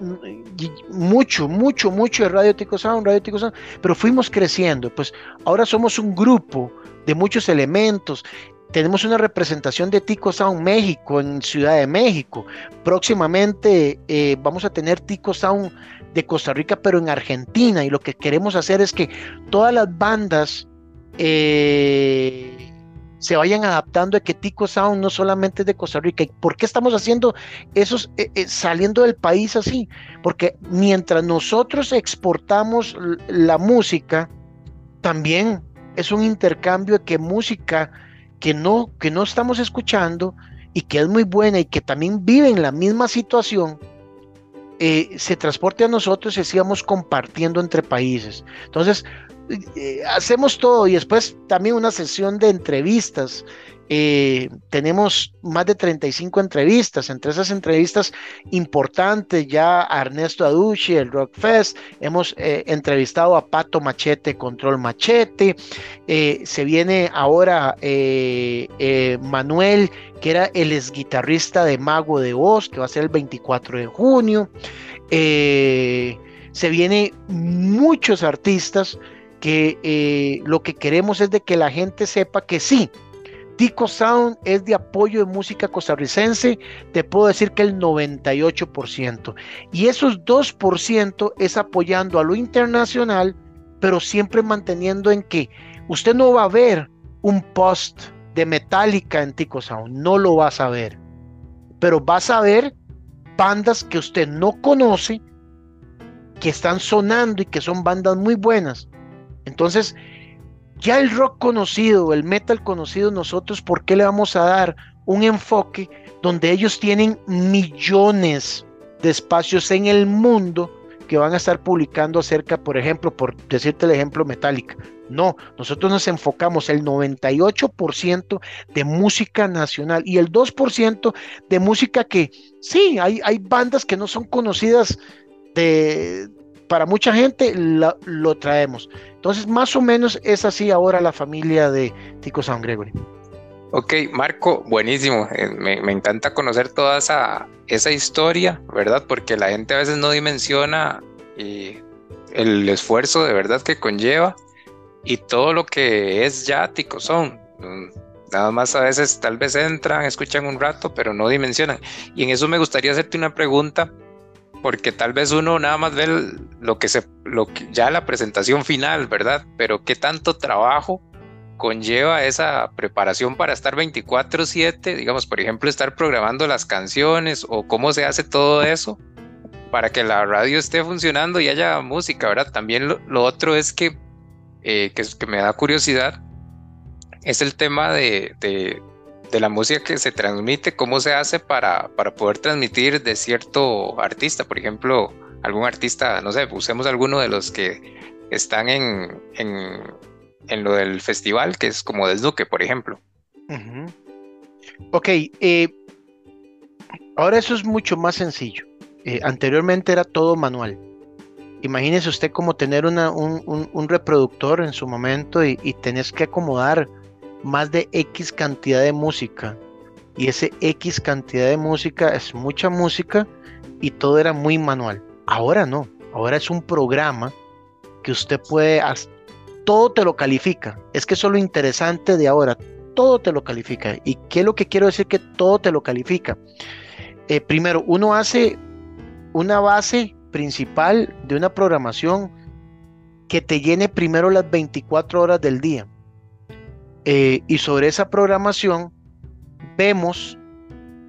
mm, mucho, mucho, mucho de Radio Tico Sound, Radio Tico Sound, pero fuimos creciendo. Pues ahora somos un grupo de muchos elementos. Tenemos una representación de Tico Sound México en Ciudad de México. Próximamente eh, vamos a tener Tico Sound de Costa Rica, pero en Argentina. Y lo que queremos hacer es que todas las bandas eh, se vayan adaptando a que Tico Sound no solamente es de Costa Rica. ¿Por qué estamos haciendo esos, eh, eh, saliendo del país así? Porque mientras nosotros exportamos la música, también es un intercambio de que música que no, que no estamos escuchando y que es muy buena y que también vive en la misma situación, se transporte a nosotros y sigamos compartiendo entre países. Entonces, eh, hacemos todo y después también una sesión de entrevistas. Eh, tenemos más de 35 entrevistas, entre esas entrevistas importantes ya a Ernesto Aducci, el Rock Fest, hemos eh, entrevistado a Pato Machete, Control Machete, se viene ahora Manuel, que era el ex guitarrista de Mago de Oz, que va a ser el 24 de junio, se vienen muchos artistas, que eh, lo que queremos es de que la gente sepa que sí, Tico Sound es de apoyo de música costarricense, te puedo decir que el 98%. Y esos 2% es apoyando a lo internacional, pero siempre manteniendo en que usted no va a ver un post de Metallica en Tico Sound, no lo vas a ver. Pero vas a ver bandas que usted no conoce, que están sonando y que son bandas muy buenas. Entonces, ya el rock conocido, el metal conocido, nosotros, ¿por qué le vamos a dar un enfoque donde ellos tienen millones de espacios en el mundo que van a estar publicando acerca, por ejemplo, por decirte el ejemplo Metallica? No, nosotros nos enfocamos el 98% de música nacional y el 2% de música que sí, hay, hay bandas que no son conocidas de, para mucha gente lo traemos. Entonces, más o menos es así ahora la familia de Tico San Gregory. Ok, Marco, buenísimo. Eh, me, encanta conocer toda esa, esa historia, ¿verdad? Porque la gente a veces no dimensiona eh, el esfuerzo de verdad que conlleva y todo lo que es ya Tico Son. Mm, nada más a veces tal vez entran, escuchan un rato, pero no dimensionan. Y en eso me gustaría hacerte una pregunta porque tal vez uno nada más ve lo que se, lo que, ya la presentación final, ¿verdad? Pero qué tanto trabajo conlleva esa preparación para estar 24/7, digamos, por ejemplo, estar programando las canciones o cómo se hace todo eso para que la radio esté funcionando y haya música, ¿verdad? También lo, otro es que, eh, que, que, me da curiosidad es el tema de, de, de, la música que se transmite, cómo se hace para, para poder transmitir de cierto artista, por ejemplo, algún artista, no sé, usemos alguno de los que están en, en, en lo del festival, que es como Desnuque, por ejemplo. Ok, eh, ahora eso es mucho más sencillo. Eh, anteriormente era todo manual. Imagínese usted como tener una, un, reproductor en su momento y, tenés que acomodar más de X cantidad de música. Y ese X cantidad de música es mucha música y todo era muy manual. Ahora no, ahora es un programa que usted puede, todo te lo califica. Es que eso es lo interesante de ahora, todo te lo califica. ¿Y qué es lo que quiero decir que todo te lo califica? Eh, primero, uno hace una base principal de una programación que te llene primero las 24 horas del día. Eh, y sobre esa programación vemos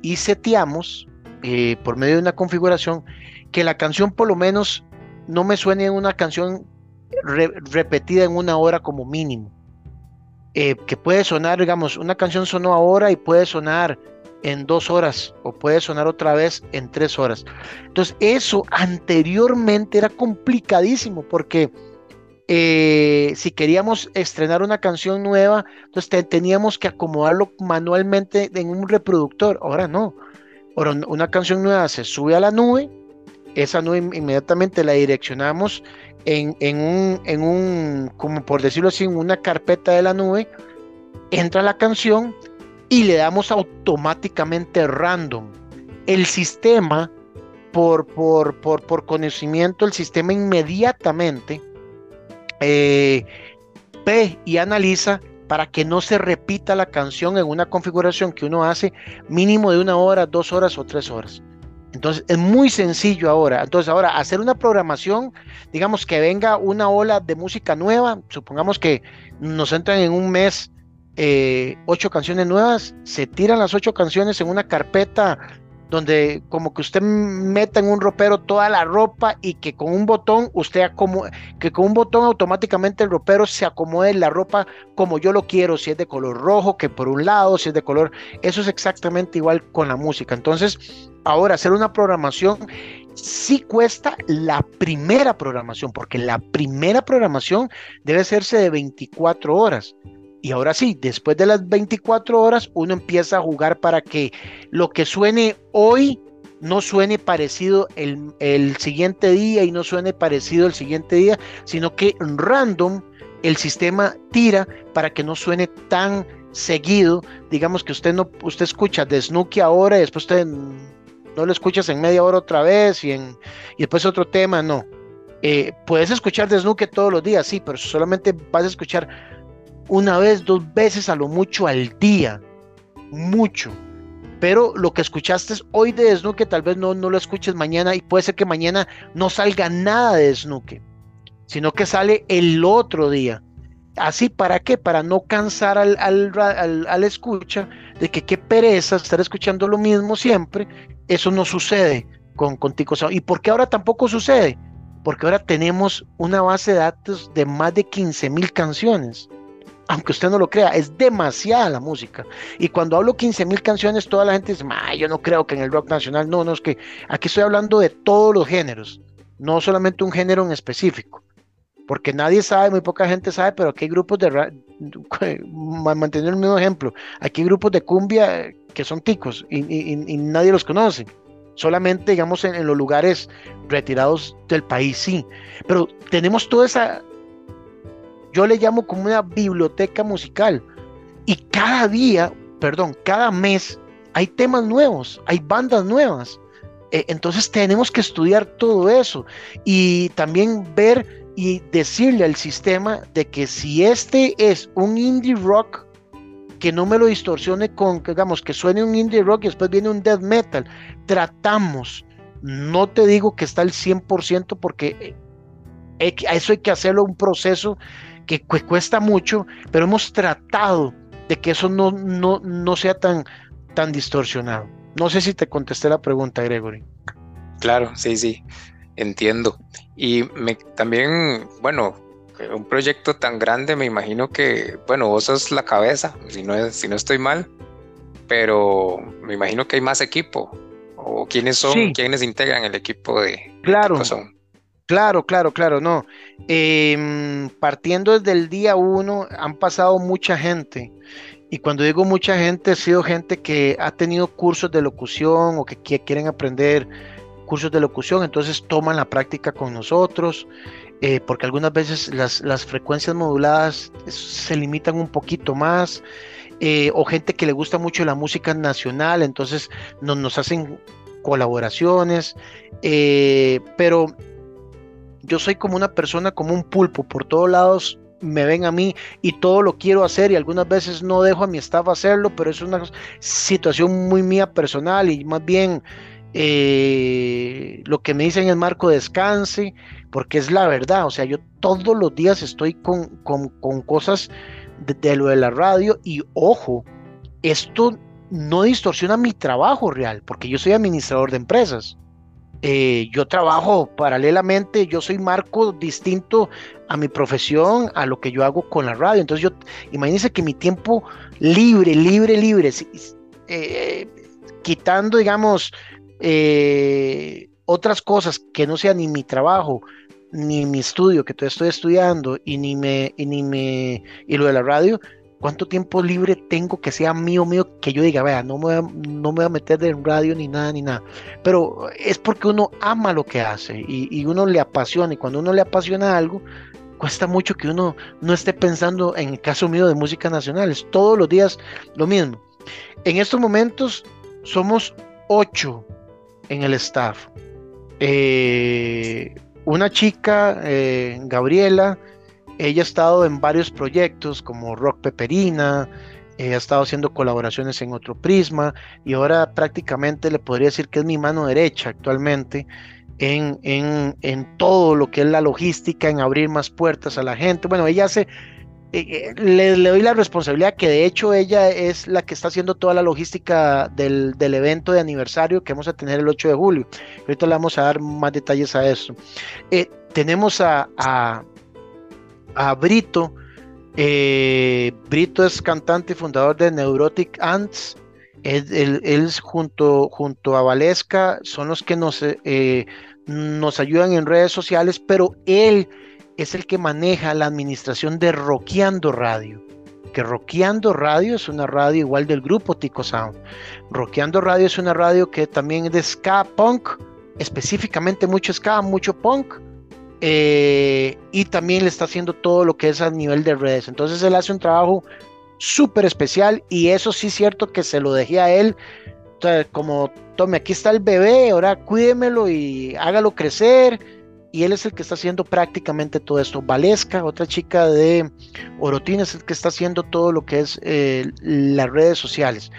y seteamos eh, por medio de una configuración que la canción por lo menos no me suene en una canción repetida en una hora como mínimo. Eh, que puede sonar, digamos, una canción sonó ahora y puede sonar en dos horas o puede sonar otra vez en tres horas. Entonces eso anteriormente era complicadísimo porque eh, si queríamos estrenar una canción nueva, entonces teníamos que acomodarlo manualmente en un reproductor. Ahora no. Ahora una canción nueva se sube a la nube, esa nube inmediatamente la direccionamos en, en, un, en un, como por decirlo así, en una carpeta de la nube, entra la canción, y le damos automáticamente random. El sistema, por, por, por, conocimiento, el sistema inmediatamente eh, ve y analiza para que no se repita la canción en una configuración que uno hace mínimo de una hora, dos horas o tres horas. Entonces es muy sencillo ahora. Entonces ahora hacer una programación, digamos que venga una ola de música nueva, supongamos que nos entran en un mes eh, ocho canciones nuevas, se tiran las ocho canciones en una carpeta donde como que usted meta en un ropero toda la ropa y que con un botón usted que con un botón automáticamente el ropero se acomode la ropa como yo lo quiero, si es de color rojo, que por un lado, si es de color, eso es exactamente igual con la música. Entonces, ahora hacer una programación sí cuesta la primera programación, porque la primera programación debe hacerse de 24 horas. Y ahora sí, después de las 24 horas, uno empieza a jugar para que lo que suene hoy no suene parecido el, siguiente día y no suene parecido el siguiente día, sino que random el sistema tira para que no suene tan seguido. Digamos que usted no, usted escucha de ahora y después usted no lo escuchas en media hora otra vez y, en, y después otro tema, no. Eh, puedes escuchar de todos los días, sí, pero solamente vas a escuchar una vez, dos veces a lo mucho al día, mucho. Pero lo que escuchaste hoy de Snooke tal vez no, no lo escuches mañana y puede ser que mañana no salga nada de Snooke, sino que sale el otro día. Así, ¿para qué? Para no cansar al, al, escucha de que qué pereza estar escuchando lo mismo siempre. Eso no sucede con Contigo. ¿Y por qué ahora tampoco sucede? Porque ahora tenemos una base de datos de más de 15 mil canciones aunque usted no lo crea, es demasiada la música. Y cuando hablo 15 mil canciones, toda la gente dice, yo no creo que en el rock nacional, no, no, es que aquí estoy hablando de todos los géneros, no solamente un género en específico. Porque nadie sabe, muy poca gente sabe, pero aquí hay grupos de, mantener el mismo ejemplo, aquí hay grupos de cumbia que son ticos y, nadie los conoce solamente digamos en, los lugares retirados del país, sí. Pero tenemos toda esa yo le llamo como una biblioteca musical. Y cada día, perdón, cada mes hay temas nuevos, hay bandas nuevas. E, entonces tenemos que estudiar todo eso y también ver y decirle al sistema de que si este es un indie rock, que no me lo distorsione con, digamos, que suene un indie rock y después viene un death metal. Tratamos No te digo que está al 100% porque eh, eso hay que hacerlo un proceso que cuesta mucho, pero hemos tratado de que eso no, no, no sea tan, tan distorsionado. No sé si te contesté la pregunta, Gregory. Claro, sí, sí, entiendo. Y me, también, bueno, un proyecto tan grande, me imagino que, bueno, vos sos la cabeza, si no, si no estoy mal, pero me imagino que hay más equipo. ¿O quiénes son, quiénes integran el equipo de Claro, claro, claro, claro, no. Em, partiendo desde el día uno, han pasado mucha gente. Y cuando digo mucha gente, ha sido gente que ha tenido cursos de locución o que quieren aprender cursos de locución, entonces toman la práctica con nosotros. Eh, porque algunas veces las, frecuencias moduladas se limitan un poquito más, eh, o gente que le gusta mucho la música nacional, entonces nos hacen colaboraciones, eh, pero yo soy como una persona, como un pulpo, por todos lados me ven a mí y todo lo quiero hacer y algunas veces no dejo a mi staff hacerlo, pero es una situación muy mía personal y más bien lo que me dicen es Marco descanse, porque es la verdad, o sea, yo todos los días estoy con, cosas de, lo de la radio y ojo, esto no distorsiona mi trabajo real, porque yo soy administrador de empresas. Eh, yo trabajo paralelamente, yo soy marco distinto a mi profesión, a lo que yo hago con la radio. Entonces yo, imagínense que mi tiempo libre, libre, libre, eh, quitando, digamos, eh, otras cosas que no sean ni mi trabajo, ni mi estudio que todavía estoy estudiando y ni me y ni me y lo de la radio cuánto tiempo libre tengo que sea mío mío que yo diga vea no me no me voy a meter de radio ni nada ni nada pero es porque uno ama lo que hace y, uno le apasiona y cuando uno le apasiona algo cuesta mucho que uno no esté pensando en el caso mío de música nacional. Es todos los días lo mismo. En estos momentos somos ocho en el staff. Eh, una chica, eh, Gabriela, ella ha estado en varios proyectos como Rock Peperina, eh, ha estado haciendo colaboraciones en otro prisma y ahora prácticamente le podría decir que es mi mano derecha actualmente en, en, en todo lo que es la logística, en abrir más puertas a la gente. Bueno, ella hace eh, le, doy la responsabilidad que de hecho ella es la que está haciendo toda la logística del, evento de aniversario que vamos a tener el 8 de julio. Ahorita le vamos a dar más detalles a eso. Eh, tenemos a, Brito. Eh, Brito es cantante y fundador de Neurotic Ants. Él, junto, junto a Valesca son los que nos, nos ayudan en redes sociales, pero él es el que maneja la administración de Roqueando Radio. Que Roqueando Radio es una radio igual del grupo Tico Sound. Roqueando Radio es una radio que también es de ska punk, específicamente mucho ska, mucho punk. Eh, y también le está haciendo todo lo que es a nivel de redes. Entonces él hace un trabajo súper especial y eso sí es cierto que se lo dejé a él. como, tome, aquí está el bebé, ahora cuídemelo y hágalo crecer y él es el que está haciendo prácticamente todo esto. Valesca, otra chica de Orotina, es el que está haciendo todo lo que es eh, las redes sociales.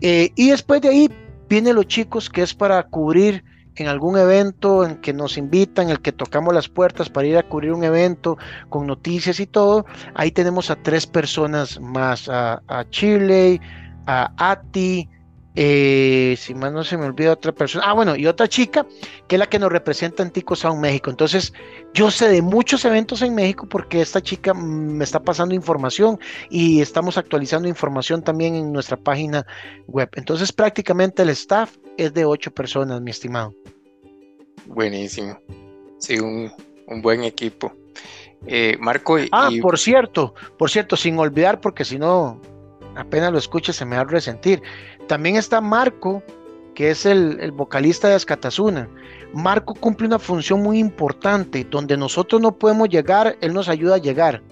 Eh, y después de ahí vienen los chicos que es para cubrir en algún evento en que nos invitan, el que tocamos las puertas para ir a cubrir un evento con noticias y todo. Ahí tenemos a tres personas más, a, a Chile, a Ati, eh, si más no se me olvida otra persona, ah bueno, y otra chica que es la que nos representa en Tico Sound México. Entonces, yo sé de muchos eventos en México porque esta chica me está pasando información y estamos actualizando información también en nuestra página web. Entonces, prácticamente el staff es de ocho personas, mi estimado. Buenísimo. Sí, un, buen equipo. Eh, Marco. ah, por cierto, por cierto, sin olvidar, porque si no, apenas lo escuche se me va a resentir. También está Marco, que es el, vocalista de Ascatasuna. Marco cumple una función muy importante, donde nosotros no podemos llegar, él nos ayuda a llegar.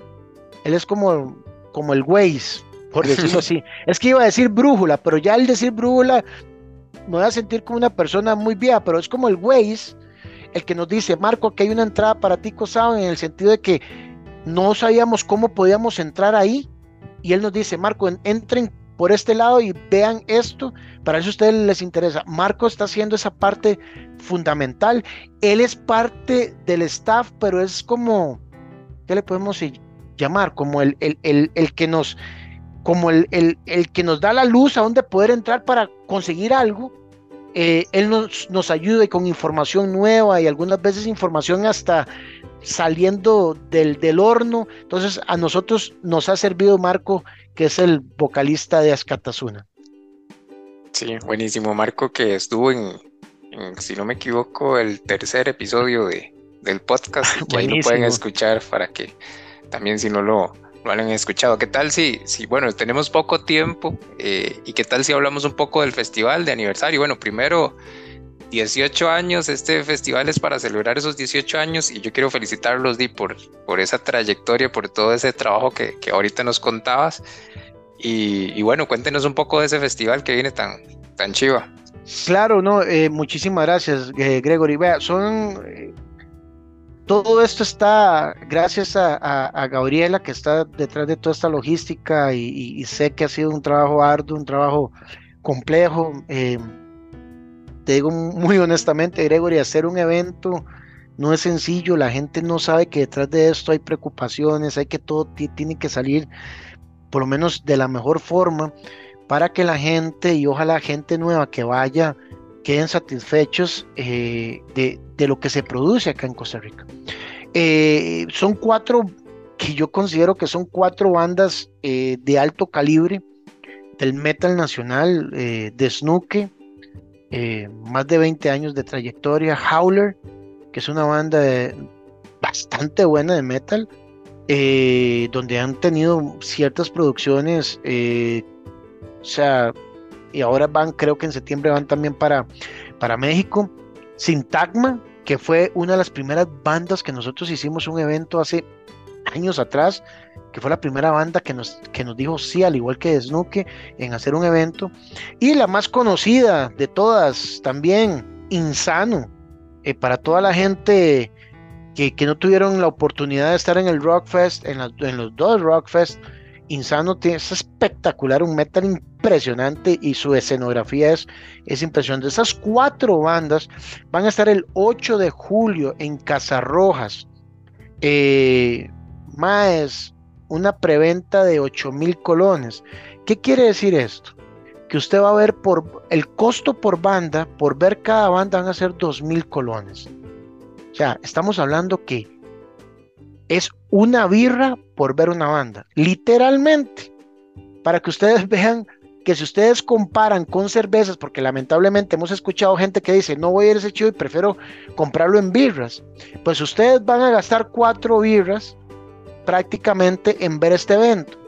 Él es como, como el Waze, por decirlo así. Es que iba a decir brújula, pero ya al decir brújula me voy a sentir como una persona muy vieja, pero es como el Waze, el que nos dice, Marco, que hay una entrada para ti, en el sentido de que no sabíamos cómo podíamos entrar ahí, y él nos dice, Marco, entren por este lado y vean esto, para eso a ustedes les interesa. Marco está haciendo esa parte fundamental. Él es parte del staff, pero es como, ¿qué le podemos llamar? Como el, el, el, el que nos como el, el, el, que nos da la luz a donde poder entrar para conseguir algo. Eh, él nos, nos ayuda con información nueva y algunas veces información hasta saliendo del, del horno. Entonces a nosotros nos ha servido Marco, que es el vocalista de Ascatasuna. Sí, buenísimo. Marco que estuvo en, si no me equivoco, el tercer episodio de, del podcast. que ahí lo pueden escuchar para que también si no lo, lo han escuchado. ¿Qué tal si, si bueno, tenemos poco tiempo eh, y qué tal si hablamos un poco del festival de aniversario? Bueno, primero, 18 años, este festival es para celebrar esos 18 años y yo quiero felicitarlos, Di, por, por esa trayectoria, por todo ese trabajo que, que ahorita nos contabas. Y, bueno, cuéntenos un poco de ese festival que viene tan, tan chiva. Claro, no, eh, muchísimas gracias, eh, Gregory. Vea, son todo esto está gracias a, Gabriela que está detrás de toda esta logística y, sé que ha sido un trabajo arduo, un trabajo complejo. Eh, te digo muy honestamente, Gregory, hacer un evento no es sencillo, la gente no sabe que detrás de esto hay preocupaciones, hay que todo tiene que salir por lo menos de la mejor forma para que la gente y ojalá gente nueva que vaya queden satisfechos eh, de, lo que se produce acá en Costa Rica. Eh, son cuatro que yo considero que son cuatro bandas eh, de alto calibre del metal nacional de Snooke, más de 20 años de trayectoria, Howler, que es una banda bastante buena de metal, donde han tenido ciertas producciones, o sea, y ahora van, creo que en septiembre van también para, para México. Sintagma, que fue una de las primeras bandas que nosotros hicimos un evento hace años atrás, que fue la primera banda que nos, que nos dijo sí, al igual que Snooke, en hacer un evento. Y la más conocida de todas, también, Insano, eh, para toda la gente que, que, no tuvieron la oportunidad de estar en el Rockfest, en, en los dos Rockfest, Insano tiene, es espectacular, un metal impresionante y su escenografía es, es impresionante. Esas cuatro bandas van a estar el 8 de julio en Casarrojas. Eh, más una preventa de 8 mil colones. ¿Qué quiere decir esto? Que usted va a ver por el costo por banda, por ver cada banda van a ser 2 mil colones. O sea, estamos hablando que es una birra por ver una banda, literalmente, para que ustedes vean que si ustedes comparan con cervezas, porque lamentablemente hemos escuchado gente que dice, no voy a ir a ese chivo y prefiero comprarlo en birras, pues ustedes van a gastar cuatro birras prácticamente en ver este evento.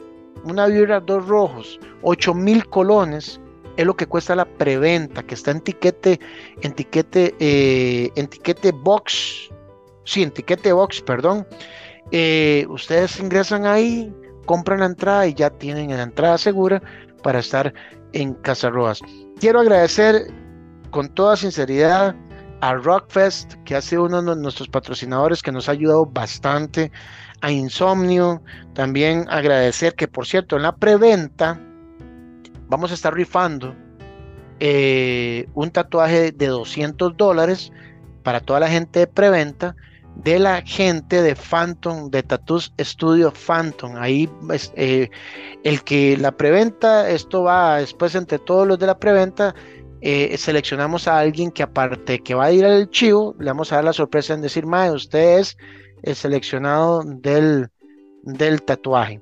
Una birra, dos rojos, ocho mil colones, es lo que cuesta la preventa, que está en tiquete, en tiquete, eh, en tiquete box, sí, en tiquete box, perdón, eh, ustedes ingresan ahí, compran la entrada y ya tienen la entrada segura para estar en Casa Rojas. Quiero agradecer con toda sinceridad a Rockfest, que ha sido uno de nuestros patrocinadores que nos ha ayudado bastante, a Insomnio, también agradecer que por cierto en la preventa vamos a estar rifando eh, un tatuaje de 200 dólares para toda la gente de preventa de la gente de Phantom, de Tattoos Studio Phantom. Ahí eh, el que la preventa, esto va después entre todos los de la preventa, eh, seleccionamos a alguien que aparte que va a ir al chivo, le vamos a dar la sorpresa en decir, mae, usted es el seleccionado del, del tatuaje.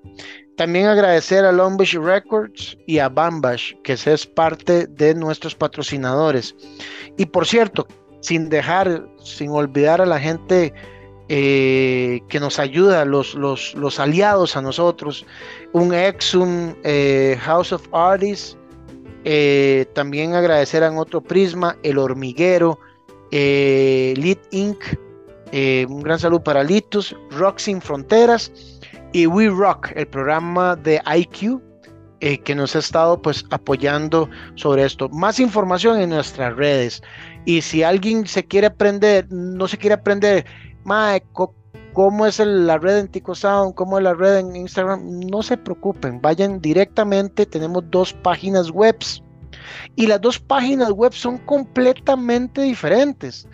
También agradecer a Longbush Records y a Bambash, que es parte de nuestros patrocinadores. Y por cierto, sin dejar, sin olvidar a la gente eh, que nos ayuda, los, los, los, aliados a nosotros, un Exum, eh, House of Artists, eh, también agradecer a otro Prisma, El Hormiguero, Lit Inc., un gran saludo para Litus, Rock Sin Fronteras y We Rock, el programa de IQ, que nos ha estado pues apoyando sobre esto. Más información en nuestras redes. Y si alguien se quiere aprender, no se quiere aprender, mae, cómo es la red en Tico Sound, cómo es la red en Instagram, no se preocupen, vayan directamente, tenemos dos páginas web y las dos páginas web son completamente diferentes.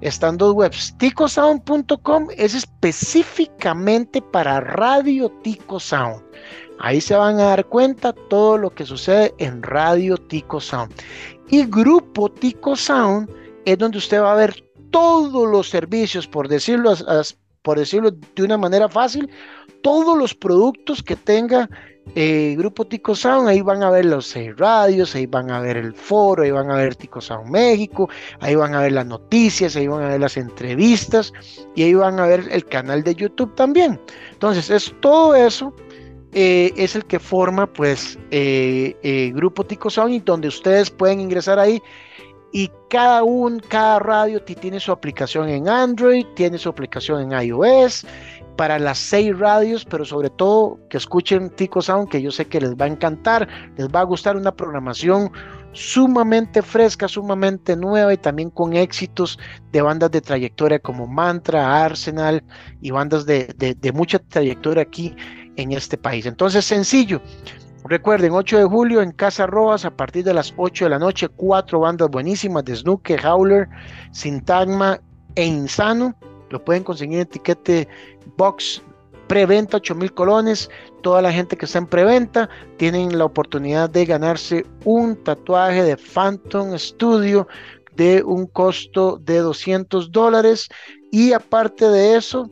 Están dos webs. Ticosound.com es específicamente para Radio Tico Sound. Ahí se van a dar cuenta todo lo que sucede en Radio Tico Sound. Y Grupo Tico Sound es donde usted va a ver todos los servicios, por decirlo, por decirlo de una manera fácil, todos los productos que tenga eh, Grupo Tico Sound, ahí van a ver los seis radios, ahí van a ver el foro, ahí van a ver Tico Sound México, ahí van a ver las noticias, ahí van a ver las entrevistas y ahí van a ver el canal de YouTube también. Entonces, es todo eso eh, es el que forma pues eh, Grupo Tico Sound y donde ustedes pueden ingresar ahí y cada un, cada radio tiene su aplicación en Android, tiene su aplicación en iOS para las seis radios, pero sobre todo que escuchen Tico Sound, que yo sé que les va a encantar, les va a gustar una programación sumamente fresca, sumamente nueva y también con éxitos de bandas de trayectoria como Mantra, Arsenal y bandas de, de mucha trayectoria aquí en este país. Entonces, sencillo, Recuerden, 8 de julio en Casa Rojas a partir de las 8 de la noche, cuatro bandas buenísimas de Snooker, Howler, Sintagma e Insano. Lo pueden conseguir en etiquete box preventa 8 mil colones. Toda la gente que está en preventa tienen la oportunidad de ganarse un tatuaje de Phantom Studio de un costo de 200 dólares. Y aparte de eso,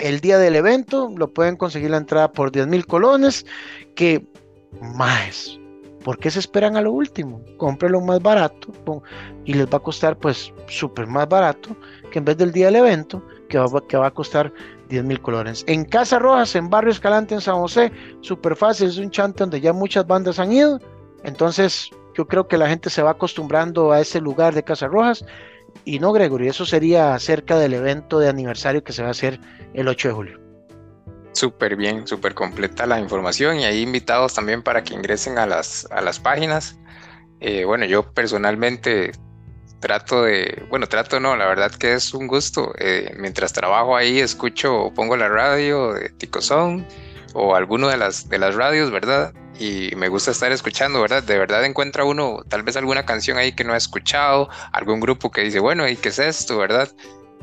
el día del evento lo pueden conseguir la entrada por 10 mil colones que más. ¿Por qué se esperan a lo último? Cómprelo más barato y les va a costar pues súper más barato que en vez del día del evento que va, que va a costar 10 mil colores. En Casa Rojas, en Barrio Escalante, en San José, súper fácil, es un chante donde ya muchas bandas han ido. Entonces yo creo que la gente se va acostumbrando a ese lugar de Casa Rojas. Y no, Gregory, eso sería acerca del evento de aniversario que se va a hacer el 8 de julio. Súper bien, súper completa la información y hay invitados también para que ingresen a las, a las páginas. Eh, bueno, yo personalmente trato de, bueno, trato no, la verdad que es un gusto. Eh, mientras trabajo ahí, escucho o pongo la radio de Tico o alguno de las, de las radios, ¿verdad? Y me gusta estar escuchando, ¿verdad? De verdad encuentra uno tal vez alguna canción ahí que no ha escuchado, algún grupo que dice, bueno, ¿y qué es esto, verdad?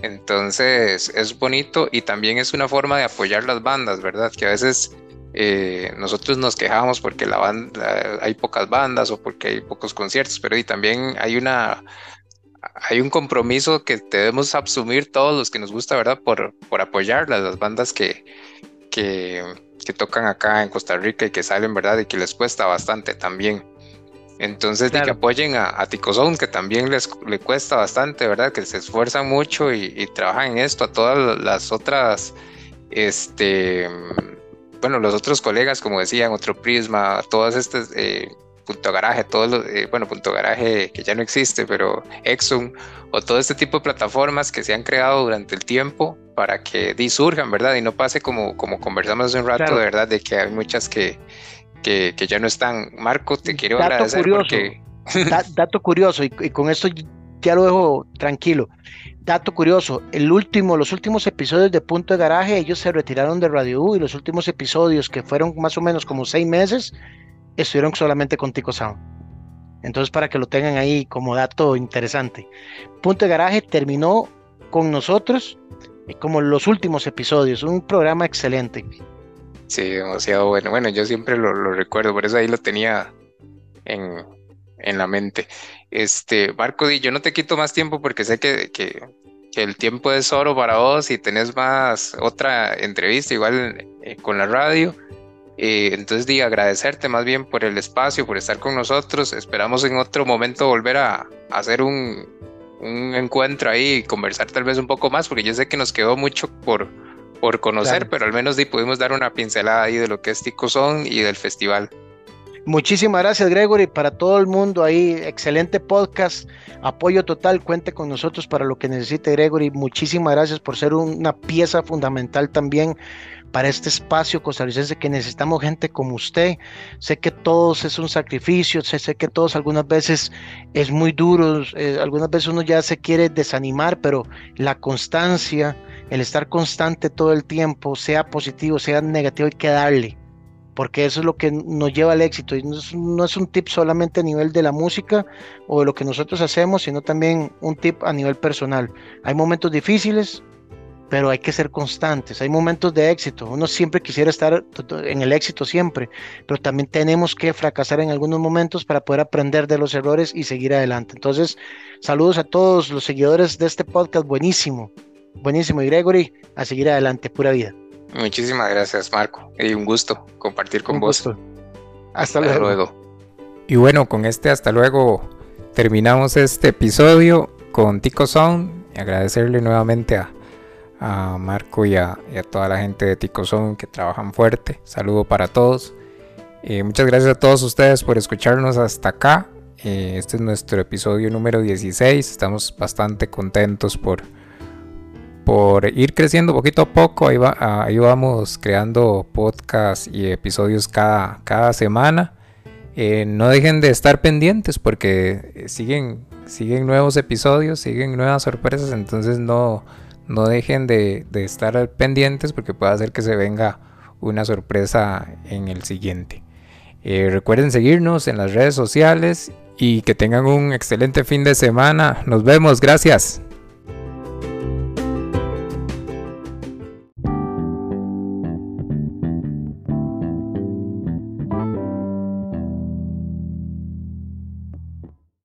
Entonces es bonito y también es una forma de apoyar las bandas, ¿verdad? Que a veces eh, nosotros nos quejamos porque la banda, hay pocas bandas o porque hay pocos conciertos, pero y también hay una hay un compromiso que debemos asumir todos los que nos gusta, ¿verdad? Por, por apoyar las bandas que, que, que tocan acá en Costa Rica y que salen, ¿verdad? Y que les cuesta bastante también. Entonces, de que apoyen a, a Ticozone, que también les le cuesta bastante, ¿verdad? Que se esfuerzan mucho y, trabajan en esto, a todas las otras, este, bueno, los otros colegas, como decían, otro Prisma, todas estas, eh, Punto Garaje, todos los, eh, bueno, Punto Garaje que ya no existe, pero Exxon, o todo este tipo de plataformas que se han creado durante el tiempo para que disurjan, ¿verdad? Y no pase como, como conversamos hace un rato, de verdad, de que hay muchas que que, ya no están. Marco, te quiero dato agradecer curioso, dato curioso, y, con esto ya lo dejo tranquilo. Dato curioso, el último, los últimos episodios de Punto de Garaje, ellos se retiraron de Radio U y los últimos episodios, que fueron más o menos como seis meses, estuvieron solamente con Tico Sound. Entonces, para que lo tengan ahí como dato interesante. Punto de Garaje terminó con nosotros eh, como los últimos episodios, un programa excelente. Sí, demasiado bueno. Bueno, yo siempre lo, recuerdo, por eso ahí lo tenía en, la mente. Este, Marco, yo no te quito más tiempo porque sé que, que, el tiempo es oro para vos y tenés más otra entrevista igual eh, con la radio. Eh, entonces, di agradecerte más bien por el espacio, por estar con nosotros. Esperamos en otro momento volver a, hacer un, un encuentro ahí y conversar tal vez un poco más, porque yo sé que nos quedó mucho por, por conocer, pero al menos pudimos dar una pincelada ahí de lo que es Ticozón y del festival. Muchísimas gracias, Gregory. Para todo el mundo ahí, excelente podcast, apoyo total. Cuente con nosotros para lo que necesite, Gregory. Muchísimas gracias por ser una pieza fundamental también para este espacio costarricense que necesitamos gente como usted. Sé que todos es un sacrificio, sé, sé que todos algunas veces es muy duro, eh, algunas veces uno ya se quiere desanimar, pero la constancia, el estar constante todo el tiempo, sea positivo, sea negativo, hay que darle porque eso es lo que nos lleva al éxito. Y no es, no es, un tip solamente a nivel de la música o de lo que nosotros hacemos, sino también un tip a nivel personal. Hay momentos difíciles, pero hay que ser constantes. Hay momentos de éxito. Uno siempre quisiera estar en el éxito siempre, pero también tenemos que fracasar en algunos momentos para poder aprender de los errores y seguir adelante. Entonces, saludos a todos los seguidores de este podcast. Buenísimo, buenísimo. Y Gregory, a seguir adelante, pura vida. Muchísimas gracias, Marco. Y un gusto compartir con vos. Hasta, luego. Y bueno, con este hasta luego terminamos este episodio con Tico Sound. Y agradecerle nuevamente a, a Marco y a, toda la gente de Tico Sound que trabajan fuerte. Saludo para todos. Eh, muchas gracias a todos ustedes por escucharnos hasta acá. Eh, este es nuestro episodio número 16. Estamos bastante contentos por por ir creciendo poquito a poco. Ahí, ahí vamos creando podcasts y episodios cada, cada semana. Eh, no dejen de estar pendientes porque siguen, siguen nuevos episodios, siguen nuevas sorpresas. Entonces no, no dejen de, estar pendientes porque puede hacer que se venga una sorpresa en el siguiente. Eh, recuerden seguirnos en las redes sociales y que tengan un excelente fin de semana. Nos vemos, gracias.